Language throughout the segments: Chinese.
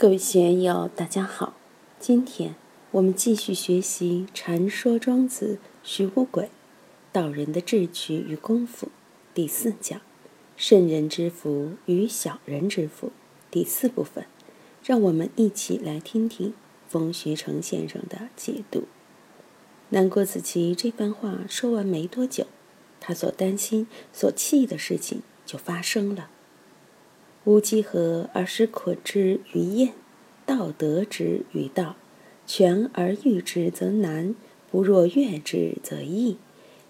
各位学友，大家好。今天我们继续学习《禅说庄子·徐无鬼道人的智取与功夫第四讲“圣人之福与小人之福”第四部分。让我们一起来听听冯学成先生的解读。南郭子綦这番话说完没多久，他所担心、所气的事情就发生了。无稽合而使捆之于燕，道德之于道，全而欲之则难，不若悦之则易。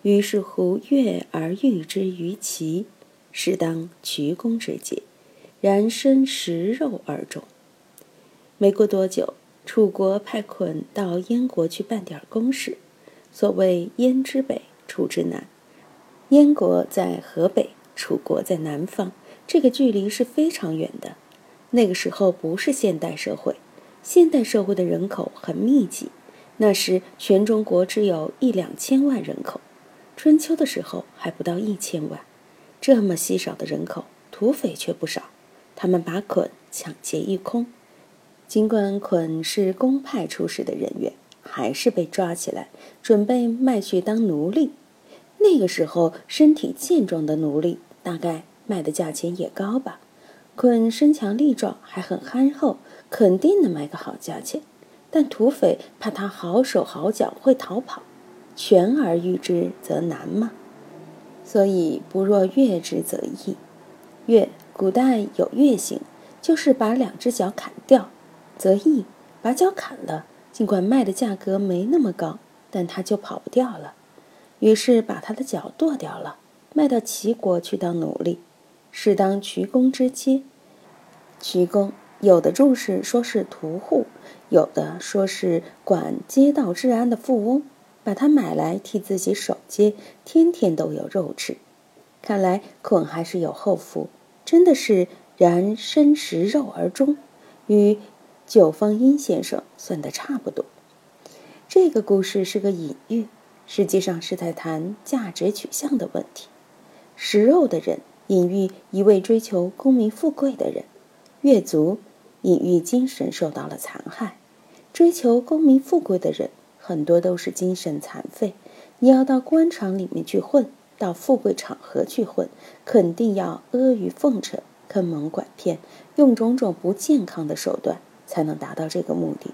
于是乎，悦而欲之于齐，是当渠公之解。然身食肉而终。没过多久，楚国派捆到燕国去办点公事。所谓燕之北，楚之南。燕国在河北，楚国在南方。这个距离是非常远的。那个时候不是现代社会，现代社会的人口很密集。那时全中国只有一两千万人口，春秋的时候还不到一千万。这么稀少的人口，土匪却不少。他们把捆抢劫一空。尽管捆是公派出使的人员，还是被抓起来，准备卖去当奴隶。那个时候身体健壮的奴隶，大概。卖的价钱也高吧？坤身强力壮，还很憨厚，肯定能卖个好价钱。但土匪怕他好手好脚，会逃跑，全而欲之则难嘛。所以不若越之则易。越，古代有越刑，就是把两只脚砍掉；则易，把脚砍了，尽管卖的价格没那么高，但他就跑不掉了。于是把他的脚剁掉了，卖到齐国去当奴隶。是当渠公之阶。渠公有的注释说是屠户，有的说是管街道治安的富翁，把他买来替自己守街，天天都有肉吃。看来孔还是有后福，真的是然身食肉而终，与九方殷先生算得差不多。这个故事是个隐喻，实际上是在谈价值取向的问题。食肉的人。隐喻一位追求功名富贵的人，越族隐喻精神受到了残害。追求功名富贵的人很多都是精神残废。你要到官场里面去混，到富贵场合去混，肯定要阿谀奉承、坑蒙拐骗，用种种不健康的手段才能达到这个目的。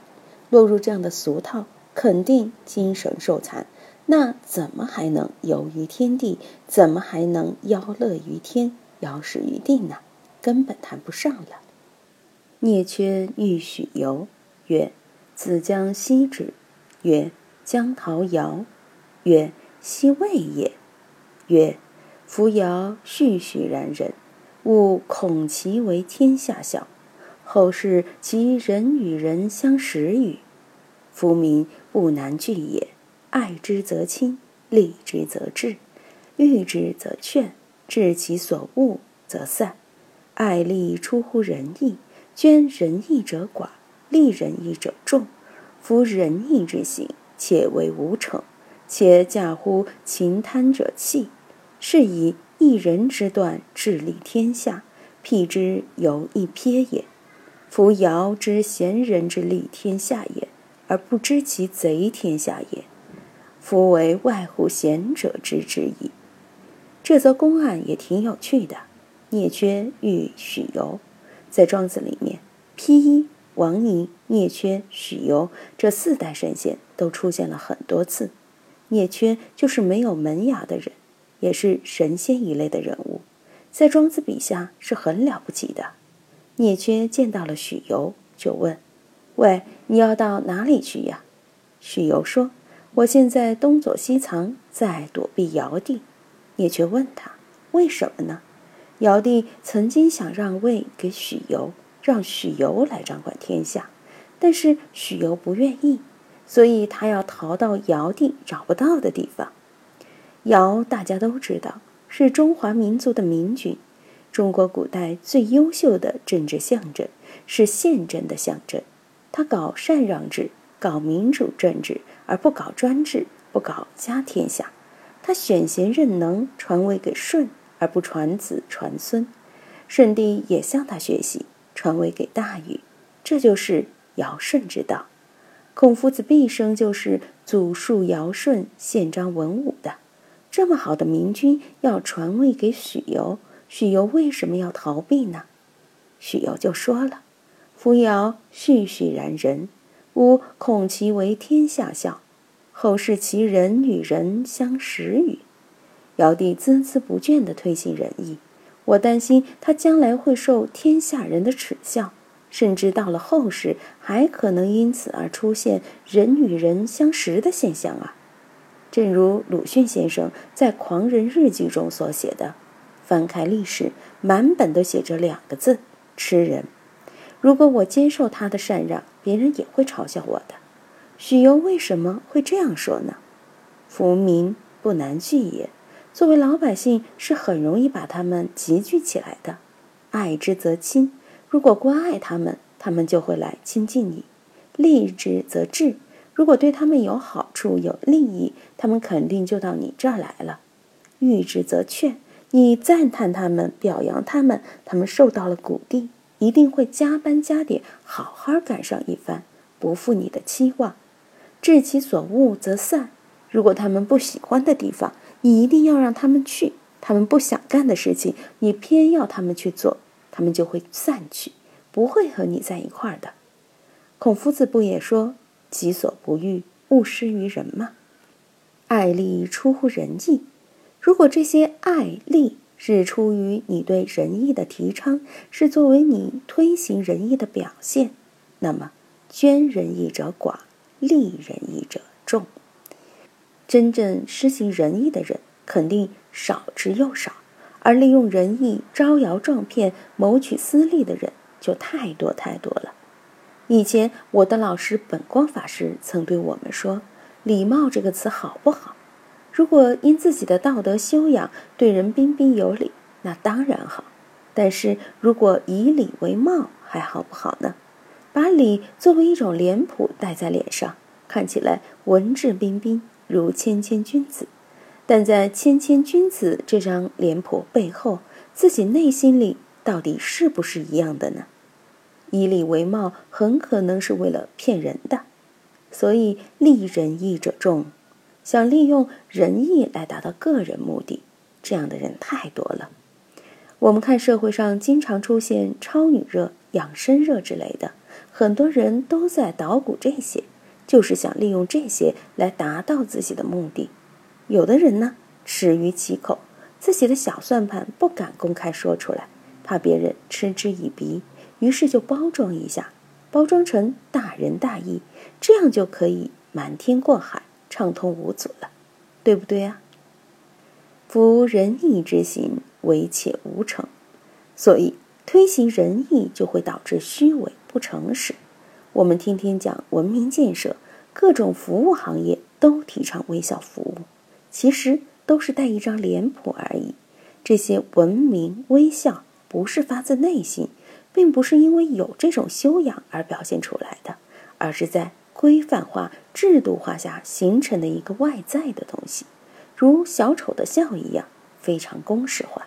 落入这样的俗套，肯定精神受残。那怎么还能游于天地？怎么还能邀乐于天、邀使于地呢？根本谈不上了。聂缺欲许由，曰：“子将西之。”曰：“将陶尧。”曰：“西魏也。”曰：“夫尧栩栩然人，吾恐其为天下小。后世其人与人相识与？夫民不难聚也。”爱之则亲，利之则治，欲之则劝，治其所恶则散。爱利出乎仁义，捐仁义者寡，利仁义者众。夫仁义之行，且为无成，且驾乎勤贪者弃。是以一人之断，治利天下，辟之犹一瞥也。夫尧知贤人之利天下也，而不知其贼天下也。夫为外乎贤者之之矣。这则公案也挺有趣的。聂缺遇许由，在庄子里面，披衣、王尼、聂缺、许由这四代神仙都出现了很多次。聂缺就是没有门牙的人，也是神仙一类的人物，在庄子笔下是很了不起的。聂缺见到了许由，就问：“喂，你要到哪里去呀？”许由说。我现在东躲西藏，在躲避尧帝。聂却问他为什么呢？尧帝曾经想让位给许由，让许由来掌管天下，但是许由不愿意，所以他要逃到尧帝找不到的地方。尧大家都知道是中华民族的明君，中国古代最优秀的政治象征，是宪政的象征。他搞禅让制，搞民主政治。而不搞专制，不搞家天下，他选贤任能，传位给舜，而不传子传孙。舜帝也向他学习，传位给大禹。这就是尧舜之道。孔夫子毕生就是祖述尧舜、宪章文武的，这么好的明君要传位给许由，许由为什么要逃避呢？许由就说了：“夫尧栩栩然人，吾恐其为天下笑，后世其人与人相识与？”尧帝孜孜不倦地推行仁义，我担心他将来会受天下人的耻笑。甚至到了后世，还可能因此而出现人与人相识的现象啊！正如鲁迅先生在《狂人日记》中所写的：“翻开历史，满本都写着两个字‘吃人’。如果我接受他的禅让，别人也会嘲笑我的。”许由为什么会这样说呢？浮民不难聚也。作为老百姓，是很容易把他们集聚起来的。爱之则亲。如果关爱他们，他们就会来亲近你；利之则治，如果对他们有好处、有利益，他们肯定就到你这儿来了；欲之则劝，你赞叹他们、表扬他们，他们受到了鼓励，一定会加班加点，好好赶上一番，不负你的期望；治其所恶则散，如果他们不喜欢的地方，你一定要让他们去；他们不想干的事情，你偏要他们去做。他们就会散去，不会和你在一块儿的。孔夫子不也说“己所不欲，勿施于人”吗？爱利出乎仁义。如果这些爱利是出于你对仁义的提倡，是作为你推行仁义的表现，那么捐仁义者寡，利仁义者众。真正施行仁义的人，肯定少之又少。而利用仁义招摇撞骗、谋取私利的人就太多太多了。以前我的老师本光法师曾对我们说：“礼貌这个词好不好？如果因自己的道德修养对人彬彬有礼，那当然好；但是如果以礼为貌，还好不好呢？把礼作为一种脸谱戴在脸上，看起来文质彬彬，如谦谦君子。”但在谦谦君子这张脸谱背后，自己内心里到底是不是一样的呢？以礼为貌，很可能是为了骗人的。所以利仁义者众，想利用仁义来达到个人目的，这样的人太多了。我们看社会上经常出现超女热、养生热之类的，很多人都在捣鼓这些，就是想利用这些来达到自己的目的。有的人呢，耻于其口，自己的小算盘不敢公开说出来，怕别人嗤之以鼻，于是就包装一下，包装成大仁大义，这样就可以瞒天过海，畅通无阻了，对不对呀？夫仁义之行，唯且无成，所以推行仁义就会导致虚伪不诚实。我们天天讲文明建设，各种服务行业都提倡微笑服务。其实都是带一张脸谱而已。这些文明微笑不是发自内心，并不是因为有这种修养而表现出来的，而是在规范化、制度化下形成的一个外在的东西，如小丑的笑一样，非常公式化。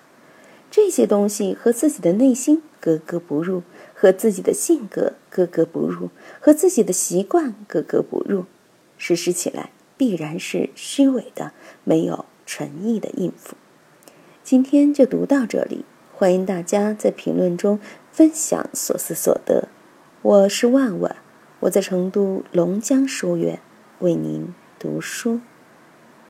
这些东西和自己的内心格格不入，和自己的性格格格不入，和自己的习惯格格不入，实施起来。必然是虚伪的，没有诚意的应付。今天就读到这里，欢迎大家在评论中分享所思所得。我是万万，我在成都龙江书院为您读书。